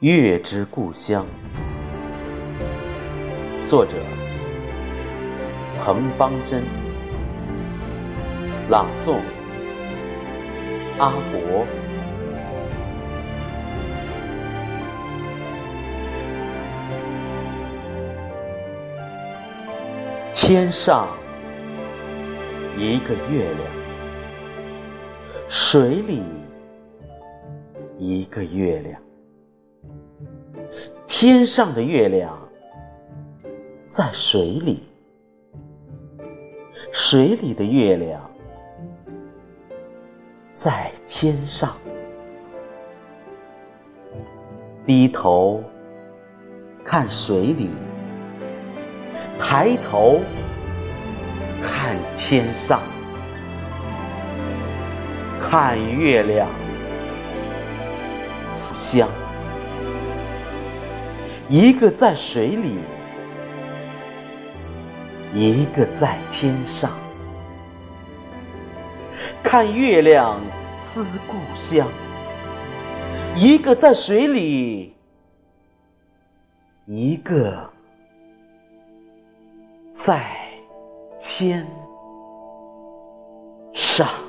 月之故乡，作者：彭邦珍，朗诵：阿国。天上一个月亮，水里一个月亮。天上的月亮在水里，水里的月亮在天上。低头看水里，抬头看天上，看月亮香。一个在水里，一个在天上，看月亮思故乡。一个在水里，一个在天上。